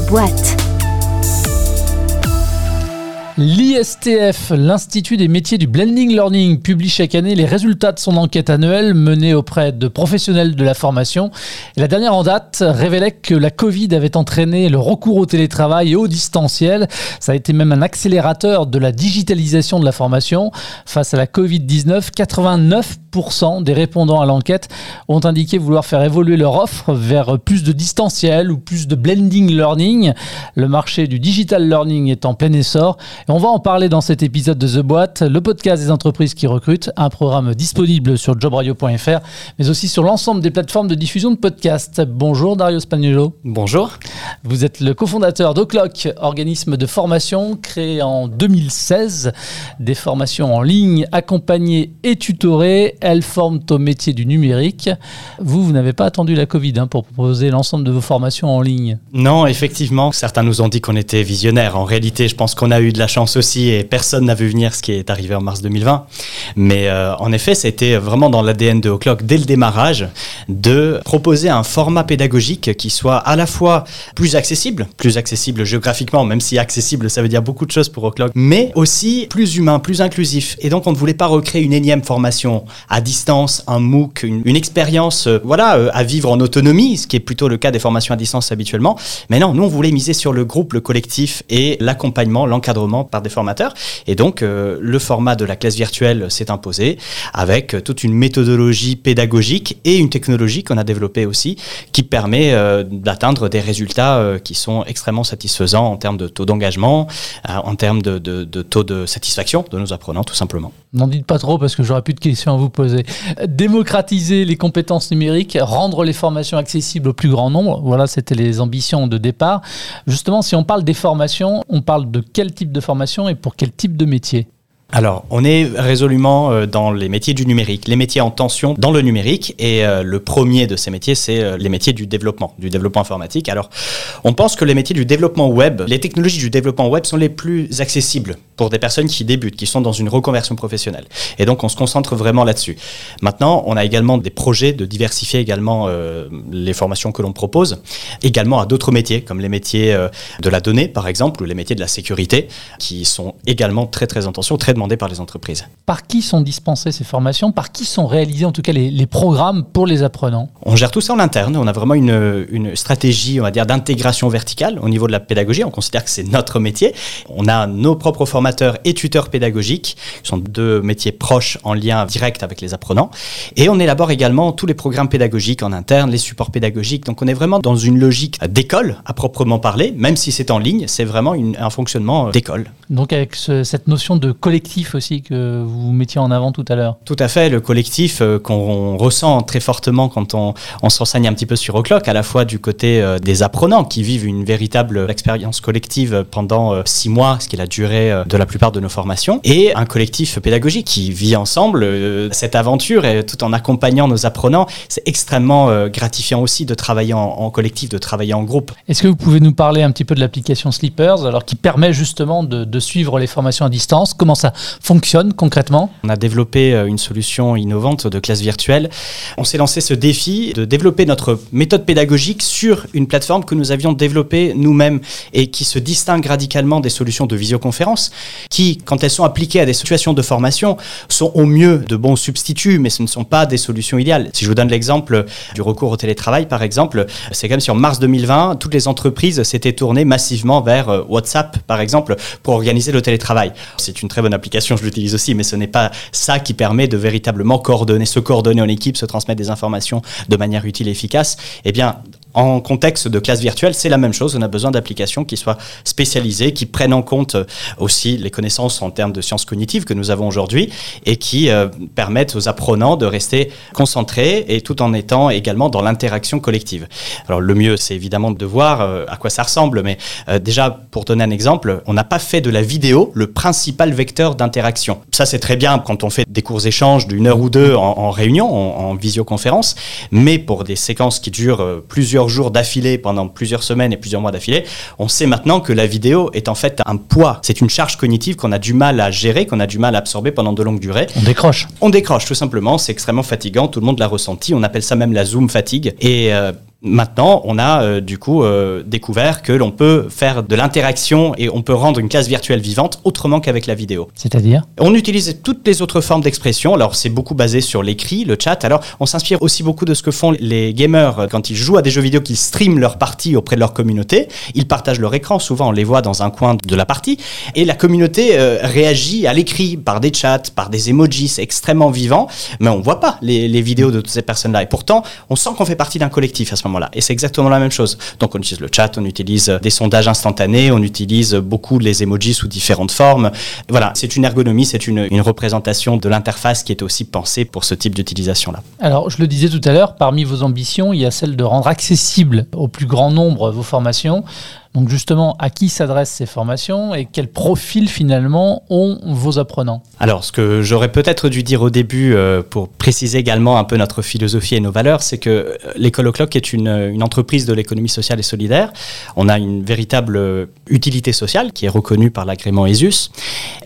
Boîte. L'ISTF, l'Institut des métiers du blending learning, publie chaque année les résultats de son enquête annuelle menée auprès de professionnels de la formation. La dernière en date révélait que la Covid avait entraîné le recours au télétravail et au distanciel. Ça a été même un accélérateur de la digitalisation de la formation. Face à la Covid-19, 89% des répondants à l'enquête ont indiqué vouloir faire évoluer leur offre vers plus de distanciel ou plus de blending learning. Le marché du digital learning est en plein essor. Et on va en parler dans cet épisode de The Boîte, le podcast des entreprises qui recrutent, un programme disponible sur jobradio.fr, mais aussi sur l'ensemble des plateformes de diffusion de podcasts. Bonjour Dario Spagnolo. Bonjour. Vous êtes le cofondateur d'Oclock, organisme de formation créé en 2016. Des formations en ligne accompagnées et tutorées. Elles forment au métier du numérique. Vous, vous n'avez pas attendu la Covid hein, pour proposer l'ensemble de vos formations en ligne. Non, effectivement, certains nous ont dit qu'on était visionnaires. En réalité, je pense qu'on a eu de la chance aussi et personne n'a vu venir ce qui est arrivé en mars 2020. Mais euh, en effet, c'était vraiment dans l'ADN de O'Clock dès le démarrage de proposer un format pédagogique qui soit à la fois plus accessible, plus accessible géographiquement, même si accessible ça veut dire beaucoup de choses pour O'Clock, mais aussi plus humain, plus inclusif. Et donc on ne voulait pas recréer une énième formation à distance, un MOOC, une, expérience euh, voilà, euh, à vivre en autonomie, ce qui est plutôt le cas des formations à distance habituellement. Mais non, nous on voulait miser sur le groupe, le collectif et l'accompagnement, l'encadrement par des formateurs. Et donc, euh, le format de la classe virtuelle s'est imposé avec toute une méthodologie pédagogique et une technologie qu'on a développée aussi qui permet d'atteindre des résultats qui sont extrêmement satisfaisants en termes de taux d'engagement, en termes de, de, taux de satisfaction de nos apprenants, tout simplement. N'en dites pas trop parce que j'aurais plus de questions à vous poser. Démocratiser les compétences numériques, rendre les formations accessibles au plus grand nombre, voilà, c'était les ambitions de départ. Justement, si on parle des formations, on parle de quel type de formation et pour quel type de métier? Alors, on est résolument euh, dans les métiers du numérique, les métiers en tension dans le numérique. Et euh, le premier de ces métiers, c'est euh, les métiers du développement, du développement informatique. Alors, on pense que les métiers du développement web, les technologies du développement web sont les plus accessibles pour des personnes qui débutent, qui sont dans une reconversion professionnelle. Et donc, on se concentre vraiment là-dessus. Maintenant, on a également des projets de diversifier également les formations que l'on propose, également à d'autres métiers, comme les métiers de la donnée, par exemple, ou les métiers de la sécurité, qui sont également très, très en tension, très par les entreprises. Par qui sont dispensées ces formations? Par qui sont réalisés en tout cas les, programmes pour les apprenants? On gère tout ça en interne. On a vraiment une, une stratégie, on va dire, d'intégration verticale au niveau de la pédagogie. On considère que c'est notre métier. On a nos propres formateurs et tuteurs pédagogiques, qui sont deux métiers proches en lien direct avec les apprenants. Et on élabore également tous les programmes pédagogiques en interne, les supports pédagogiques. Donc on est vraiment dans une logique d'école à proprement parler, même si c'est en ligne, c'est vraiment un fonctionnement d'école. Donc avec cette notion de collectif aussi que vous mettiez en avant tout à l'heure. Tout à fait, le collectif euh, qu'on ressent très fortement quand on, on s'enseigne un petit peu sur O'Clock, à la fois du côté euh, des apprenants qui vivent une véritable expérience collective pendant euh, six mois, ce qui est la durée de la plupart de nos formations, et un collectif pédagogique qui vit ensemble cette aventure et tout en accompagnant nos apprenants. C'est extrêmement gratifiant aussi de travailler en, collectif, de travailler en groupe. Est-ce que vous pouvez nous parler un petit peu de l'application Sleepers, alors qui permet justement de, de suivre les formations à distance? Comment ça fonctionne concrètement? On a développé euh, une solution innovante de classe virtuelle. On s'est lancé ce défi de développer notre méthode pédagogique sur une plateforme que nous avions développée nous-mêmes et qui se distingue radicalement des solutions de visioconférence, qui, quand elles sont appliquées à des situations de formation, sont au mieux de bons substituts, mais ce ne sont pas des solutions idéales. Si je vous donne l'exemple du recours au télétravail, par exemple, c'est comme si en mars 2020, toutes les entreprises s'étaient tournées massivement vers euh, WhatsApp, par exemple, pour organiser le télétravail. C'est une très bonne application je l'utilise aussi, mais ce n'est pas ça qui permet de véritablement coordonner, se coordonner en équipe, se transmettre des informations de manière utile et efficace. Eh bien, en contexte de classe virtuelle, c'est la même chose. On a besoin d'applications qui soient spécialisées, qui prennent en compte euh, aussi les connaissances en termes de sciences cognitives que nous avons aujourd'hui et qui euh, permettent aux apprenants de rester concentrés et tout en étant également dans l'interaction collective. Alors le mieux, c'est évidemment de voir euh, à quoi ça ressemble, mais déjà pour donner un exemple, on n'a pas fait de la vidéo le principal vecteur d'interaction. Ça c'est très bien quand on fait des cours échanges d'une heure ou deux en, réunion, en visioconférence, mais pour des séquences qui durent plusieurs jours d'affilée pendant plusieurs semaines et plusieurs mois d'affilée, on sait maintenant que la vidéo est en fait un poids. C'est une charge cognitive qu'on a du mal à gérer, qu'on a du mal à absorber pendant de longues durées. On décroche. On décroche tout simplement, c'est extrêmement fatigant, tout le monde l'a ressenti, on appelle ça même la zoom fatigue. Et euh, Maintenant, on a euh, du coup euh, découvert que l'on peut faire de l'interaction et on peut rendre une classe virtuelle vivante autrement qu'avec la vidéo. C'est-à-dire On utilise toutes les autres formes d'expression. Alors, c'est beaucoup basé sur l'écrit, le chat. Alors, on s'inspire aussi beaucoup de ce que font les gamers euh, quand ils jouent à des jeux vidéo, qu'ils streament leur partie auprès de leur communauté. Ils partagent leur écran. Souvent, on les voit dans un coin de la partie. Et la communauté réagit à l'écrit par des chats, par des emojis. C'est extrêmement vivant. Mais on voit pas les, les vidéos de toutes ces personnes-là. Et pourtant, on sent qu'on fait partie d'un collectif à ce moment et c'est exactement la même chose. Donc on utilise le chat, on utilise des sondages instantanés, on utilise beaucoup les emojis sous différentes formes. Voilà, c'est une ergonomie, c'est une, une représentation de l'interface qui est aussi pensée pour ce type d'utilisation-là. Alors je le disais tout à l'heure, parmi vos ambitions, il y a celle de rendre accessible au plus grand nombre vos formations. Donc justement, à qui s'adressent ces formations et quel profil finalement ont vos apprenants? Alors, ce que j'aurais peut-être dû dire au début euh, pour préciser également un peu notre philosophie et nos valeurs, c'est que euh, l'école au clock est une, une entreprise de l'économie sociale et solidaire. On a une véritable euh, utilité sociale qui est reconnue par l'agrément ESUS.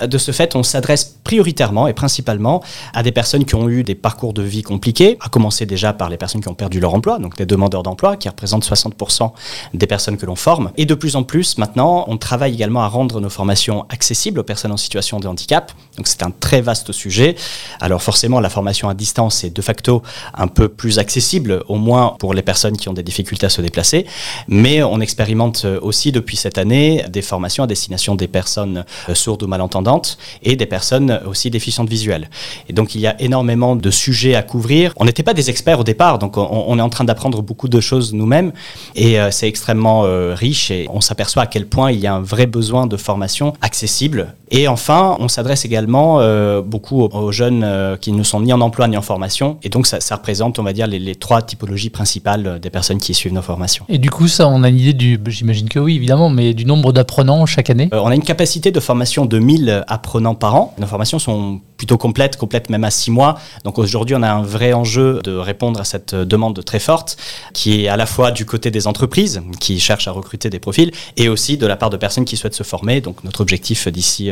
De ce fait, on s'adresse prioritairement et principalement à des personnes qui ont eu des parcours de vie compliqués, à commencer déjà par les personnes qui ont perdu leur emploi, donc des demandeurs d'emploi qui représentent 60% des personnes que l'on forme, et de plus en plus, maintenant, on travaille également à rendre nos formations accessibles aux personnes en situation de handicap. Donc c'est un très vaste sujet. Alors forcément, la formation à distance est de facto un peu plus accessible, au moins pour les personnes qui ont des difficultés à se déplacer. Mais on expérimente aussi depuis cette année des formations à destination des personnes euh, sourdes ou malentendantes et des personnes aussi déficientes visuelles. Et donc il y a énormément de sujets à couvrir. On n'était pas des experts au départ, donc on, est en train d'apprendre beaucoup de choses nous-mêmes et euh, c'est extrêmement euh, riche on s'aperçoit à quel point il y a un vrai besoin de formation accessible. Et enfin, on s'adresse également euh, beaucoup aux, jeunes euh, qui ne sont ni en emploi ni en formation. Et donc, ça, représente, on va dire, les, trois typologies principales des personnes qui suivent nos formations. Et du coup, ça, on a une idée du, j'imagine que oui, évidemment, mais du nombre d'apprenants chaque année euh, On a une capacité de formation de 1000 apprenants par an. Nos formations sont plutôt complètes, complètes même à 6 mois. Donc aujourd'hui, on a un vrai enjeu de répondre à cette demande très forte, qui est à la fois du côté des entreprises qui cherchent à recruter des profils et aussi de la part de personnes qui souhaitent se former. Donc notre objectif d'ici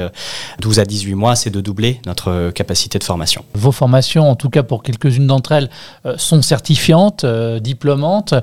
12 euh, à 18 mois, c'est de doubler notre euh, capacité de formation. Vos formations, en tout cas pour quelques-unes d'entre elles, euh, sont certifiantes, diplômantes.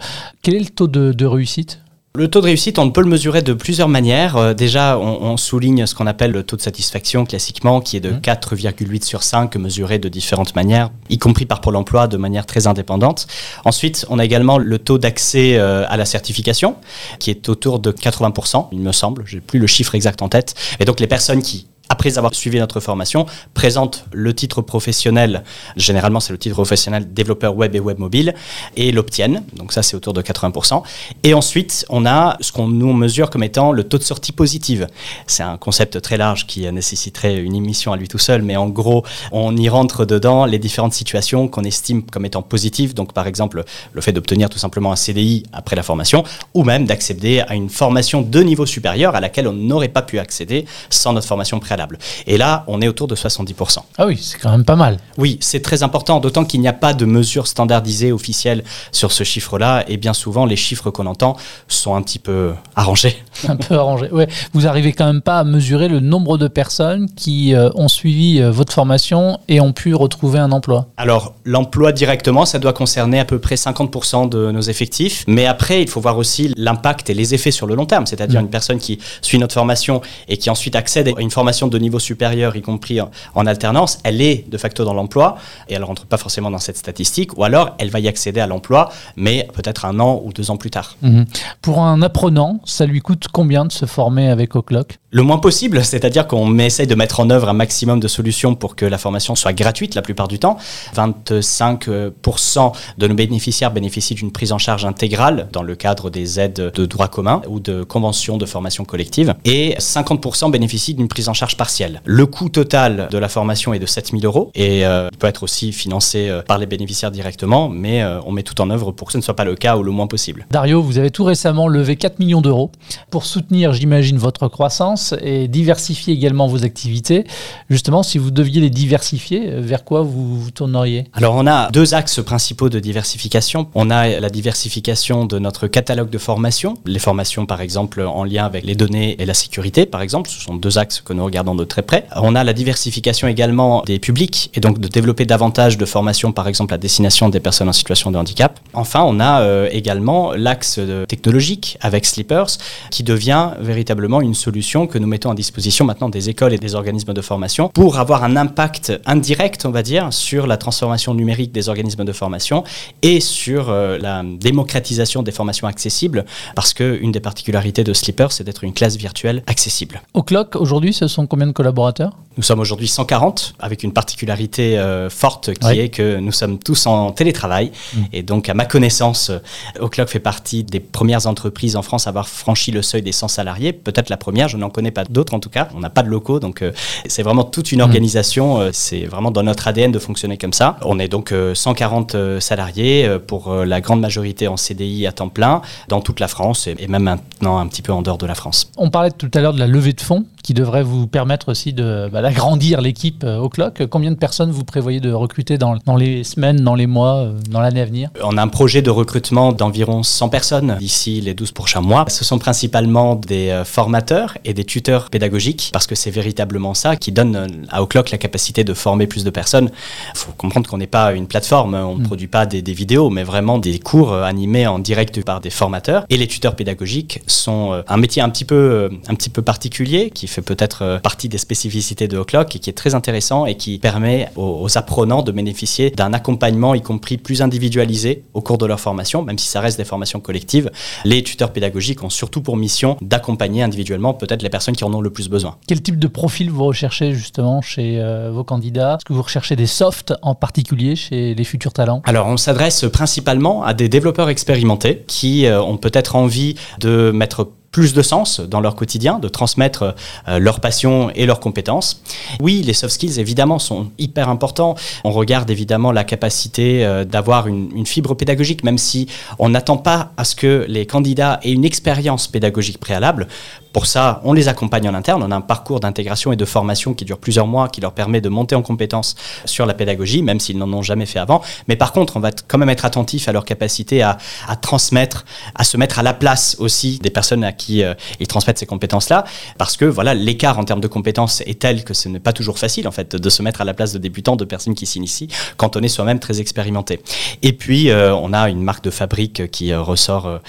Quel est le taux de réussite? Le taux de réussite, on peut le mesurer de plusieurs manières. Euh, déjà, on, souligne ce qu'on appelle le taux de satisfaction classiquement, qui est de 4,8 mmh. sur 5, mesuré de différentes manières, y compris par Pôle emploi de manière très indépendante. Ensuite, on a également le taux d'accès euh, à la certification, qui est autour de 80%, il me semble. J'ai plus le chiffre exact en tête. Et donc, les personnes qui après avoir suivi notre formation, présente le titre professionnel, généralement c'est le titre professionnel développeur web et web mobile, et l'obtiennent, donc ça c'est autour de 80%. Et ensuite, on a ce qu'on nous mesure comme étant le taux de sortie positive. C'est un concept très large qui nécessiterait une émission à lui tout seul, mais en gros, on y rentre dedans les différentes situations qu'on estime comme étant positives, donc par exemple le fait d'obtenir tout simplement un CDI après la formation, ou même d'accéder à une formation de niveau supérieur à laquelle on n'aurait pas pu accéder sans notre formation préalable. Et là, on est autour de 70%. Ah oui, c'est quand même pas mal. Oui, c'est très important, d'autant qu'il n'y a pas de mesure standardisée officielle sur ce chiffre-là. Et bien souvent, les chiffres qu'on entend sont un petit peu arrangés. Un peu arrangés, ouais. Vous arrivez quand même pas à mesurer le nombre de personnes qui euh, ont suivi euh, votre formation et ont pu retrouver un emploi Alors, l'emploi directement, ça doit concerner à peu près 50% de nos effectifs. Mais après, il faut voir aussi l'impact et les effets sur le long terme. C'est-à-dire une personne qui suit notre formation et qui ensuite accède à une formation de niveau supérieur, y compris en, alternance, elle est de facto dans l'emploi et elle ne rentre pas forcément dans cette statistique, ou alors elle va y accéder à l'emploi, mais peut-être un an ou deux ans plus tard. Mhm. Pour un apprenant, ça lui coûte combien de se former avec O'Clock? Le moins possible, c'est-à-dire qu'on essaye de mettre en œuvre un maximum de solutions pour que la formation soit gratuite la plupart du temps. 25% de nos bénéficiaires bénéficient d'une prise en charge intégrale dans le cadre des aides de droit commun ou de conventions de formation collective, et 50% bénéficient d'une prise en charge partielle. Le coût total de la formation est de 7000 euros et euh, peut être aussi financé euh, par les bénéficiaires directement, mais euh, on met tout en œuvre pour que ce ne soit pas le cas ou le moins possible. Dario, vous avez tout récemment levé 4 millions d'euros pour soutenir, j'imagine, votre croissance et diversifier également vos activités. Justement, si vous deviez les diversifier, euh, vers quoi vous vous tourneriez? Alors, on a deux axes principaux de diversification. On a la diversification de notre catalogue de formations. Les formations, par exemple, en lien avec les données et la sécurité, par exemple. Ce sont deux axes que nous regardons de très près. On a la diversification également des publics et donc de développer davantage de formations, par exemple, à destination des personnes en situation de handicap. Enfin, on a euh, également l'axe technologique avec Sleepers qui devient véritablement une solution que nous mettons à disposition maintenant des écoles et des organismes de formation pour avoir un impact indirect, on va dire, sur la transformation numérique des organismes de formation et sur euh, la démocratisation des formations accessibles parce qu'une des particularités de Sleepers, c'est d'être une classe virtuelle accessible. Au Clock, aujourd'hui, ce sont combien de collaborateurs? Nous sommes aujourd'hui 140 avec une particularité euh, forte qui est que nous sommes tous en télétravail mm. et donc à ma connaissance, O'Clock fait partie des premières entreprises en France à avoir franchi le seuil des 100 salariés. Peut-être la première, je n'en connais pas d'autres en tout cas. On n'a pas de locaux, donc euh, c'est vraiment toute une organisation. Euh, c'est vraiment dans notre ADN de fonctionner comme ça. On est donc 140 salariés pour la grande majorité en CDI à temps plein dans toute la France et même maintenant un petit peu en dehors de la France. On parlait tout à l'heure de la levée de fonds qui devrait vous permettre aussi de bah, d'agrandir l'équipe au Clock. Combien de personnes vous prévoyez de recruter dans, dans les semaines, dans les mois, dans l'année à venir? On a un projet de recrutement d'environ 100 personnes d'ici les 12 prochains mois. Ce sont principalement des euh, formateurs et des tuteurs pédagogiques parce que c'est véritablement ça qui donne euh, à O'Clock la capacité de former plus de personnes. Il faut comprendre qu'on n'est pas une plateforme, on ne mm. produit pas des, vidéos, mais vraiment des cours euh, animés en direct par des formateurs. Et les tuteurs pédagogiques sont un métier un petit peu, un petit peu particulier qui fait peut-être partie des spécificités de O'Clock et qui est très intéressant et qui permet aux, aux apprenants de bénéficier d'un accompagnement, y compris plus individualisé au cours de leur formation, même si ça reste des formations collectives. Les tuteurs pédagogiques ont surtout pour mission d'accompagner individuellement peut-être les personnes qui en ont le plus besoin. Quel type de profil vous recherchez justement chez euh, vos candidats? Est-ce que vous recherchez des softs en particulier chez les futurs talents? Alors on s'adresse principalement à des développeurs expérimentés qui euh, ont peut-être envie de mettre plus de sens dans leur quotidien, de transmettre euh, leur passion et leurs compétences. Oui, les soft skills, évidemment, sont hyper importants. On regarde évidemment la capacité euh, d'avoir une, une, fibre pédagogique, même si on n'attend pas à ce que les candidats aient une expérience pédagogique préalable. Pour ça, on les accompagne en interne. On a un parcours d'intégration et de formation qui dure plusieurs mois, qui leur permet de monter en compétences sur la pédagogie, même s'ils n'en ont jamais fait avant. Mais par contre, on va quand même être attentif à leur capacité à, transmettre, à se mettre à la place aussi des personnes à qui euh, ils transmettent ces compétences-là, parce que voilà, l'écart en termes de compétences est tel que ce n'est pas toujours facile en fait de se mettre à la place de débutants, de personnes qui s'initient, quand on est soi-même très expérimenté. Et puis, euh, on a une marque de fabrique qui euh, ressort,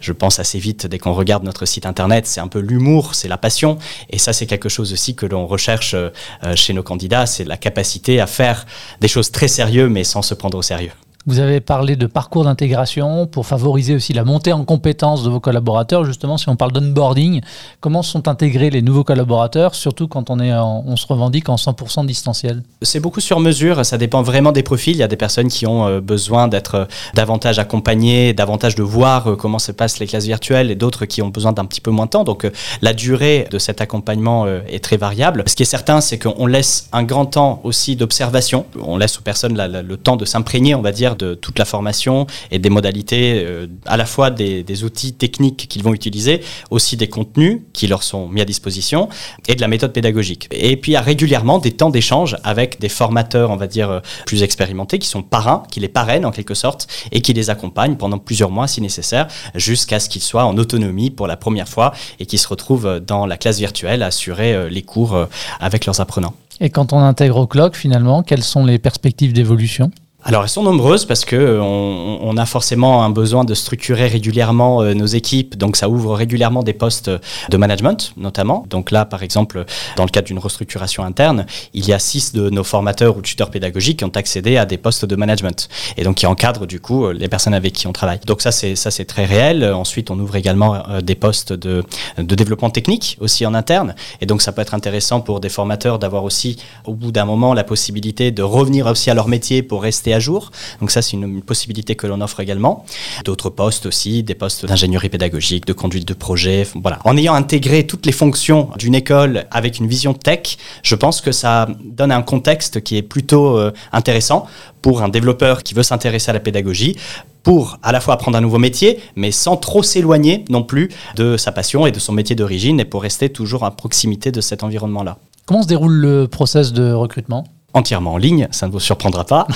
je pense, assez vite dès qu'on regarde notre site internet. C'est un peu l'humour, c'est la passion. Et ça, c'est quelque chose aussi que l'on recherche euh, chez nos candidats, c'est la capacité à faire des choses très sérieuses, mais sans se prendre au sérieux. Vous avez parlé de parcours d'intégration pour favoriser aussi la montée en compétences de vos collaborateurs. Justement, si on parle d'onboarding, comment sont intégrés les nouveaux collaborateurs, surtout quand on, est on se revendique en 100% distanciel? C'est beaucoup sur mesure, ça dépend vraiment des profils. Il y a des personnes qui ont euh, besoin d'être euh, davantage accompagnées, davantage de voir euh, comment se passent les classes virtuelles et d'autres qui ont besoin d'un petit peu moins de temps. Donc la durée de cet accompagnement est très variable. Ce qui est certain, c'est qu'on laisse un grand temps aussi d'observation. On laisse aux personnes le temps de s'imprégner, on va dire, de toute la formation et des modalités, euh, à la fois des, outils techniques qu'ils vont utiliser, aussi des contenus qui leur sont mis à disposition et de la méthode pédagogique. Et puis il y a régulièrement des temps d'échange avec des formateurs, on va dire, euh, plus expérimentés, qui sont parrains, qui les parrainent en quelque sorte et qui les accompagnent pendant plusieurs mois si nécessaire, jusqu'à ce qu'ils soient en autonomie pour la première fois et qu'ils se retrouvent dans la classe virtuelle à assurer euh, les cours avec leurs apprenants. Et quand on intègre au clock, finalement, quelles sont les perspectives d'évolution? Alors elles sont nombreuses parce que euh, on, a forcément un besoin de structurer régulièrement euh, nos équipes, donc ça ouvre régulièrement des postes de management notamment. Donc là, par exemple, dans le cadre d'une restructuration interne, il y a six de nos formateurs ou tuteurs pédagogiques qui ont accédé à des postes de management et donc qui encadrent du coup euh, les personnes avec qui on travaille. Donc ça c'est ça c'est très réel. Ensuite, on ouvre également des postes de, de développement technique aussi en interne et donc ça peut être intéressant pour des formateurs d'avoir aussi au bout d'un moment la possibilité de revenir aussi à leur métier pour rester à jour. Donc ça, c'est une, une possibilité que l'on offre également. D'autres postes aussi, des postes d'ingénierie pédagogique, de conduite de projet. Voilà. En ayant intégré toutes les fonctions d'une école avec une vision tech, je pense que ça donne un contexte qui est plutôt euh, intéressant pour un développeur qui veut s'intéresser à la pédagogie, pour à la fois apprendre un nouveau métier, mais sans trop s'éloigner non plus de sa passion et de son métier d'origine, et pour rester toujours à proximité de cet environnement-là. Comment se déroule le process de recrutement? Entièrement en ligne, ça ne vous surprendra pas.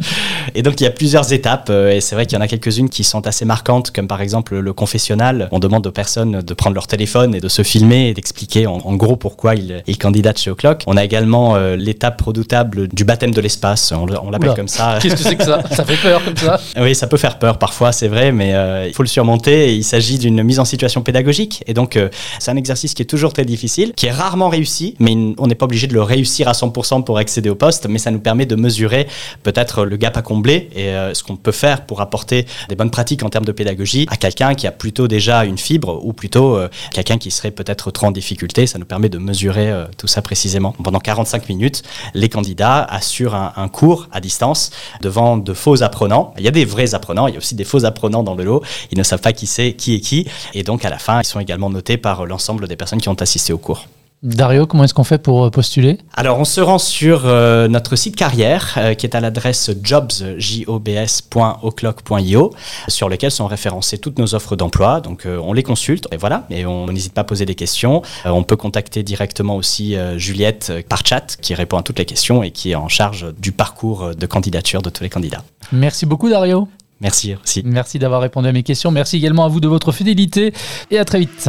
et donc il y a plusieurs étapes, euh, et c'est vrai qu'il y en a quelques-unes qui sont assez marquantes, comme par exemple le confessionnal. On demande aux personnes de prendre leur téléphone et de se filmer et d'expliquer en, gros pourquoi ils, ils candidatent chez O'Clock. On a également euh, l'étape redoutable du baptême de l'espace, on, l'appelle comme ça. Qu'est-ce que c'est que ça? Ça fait peur comme ça? Oui, ça peut faire peur parfois, c'est vrai, mais euh, il faut le surmonter. il s'agit d'une mise en situation pédagogique, et donc c'est un exercice qui est toujours très difficile, qui est rarement réussi, mais on n'est pas obligé de le réussir à 100% pour accéder au poste, mais ça nous permet de mesurer peut-être le gap à combler et euh, ce qu'on peut faire pour apporter des bonnes pratiques en termes de pédagogie à quelqu'un qui a plutôt déjà une fibre ou plutôt euh, quelqu'un qui serait peut-être trop en difficulté. Ça nous permet de mesurer euh, tout ça précisément. Pendant 45 minutes, les candidats assurent un, un, cours à distance devant de faux apprenants. Il y a des vrais apprenants, il y a aussi des faux apprenants dans le lot. Ils ne savent pas qui c'est, qui est qui. Et donc à la fin, ils sont également notés par l'ensemble des personnes qui ont assisté au cours. Dario, comment est-ce qu'on fait pour euh, postuler? Alors, on se rend sur euh, notre site carrière, euh, qui est à l'adresse jobs.oclock.io, sur lequel sont référencées toutes nos offres d'emploi. Donc, on les consulte, et voilà, et on n'hésite pas à poser des questions. on peut contacter directement aussi Juliette par chat, qui répond à toutes les questions et qui est en charge du parcours de candidature de tous les candidats. Merci beaucoup, Dario. Merci aussi. Merci d'avoir répondu à mes questions. Merci également à vous de votre fidélité, et à très vite.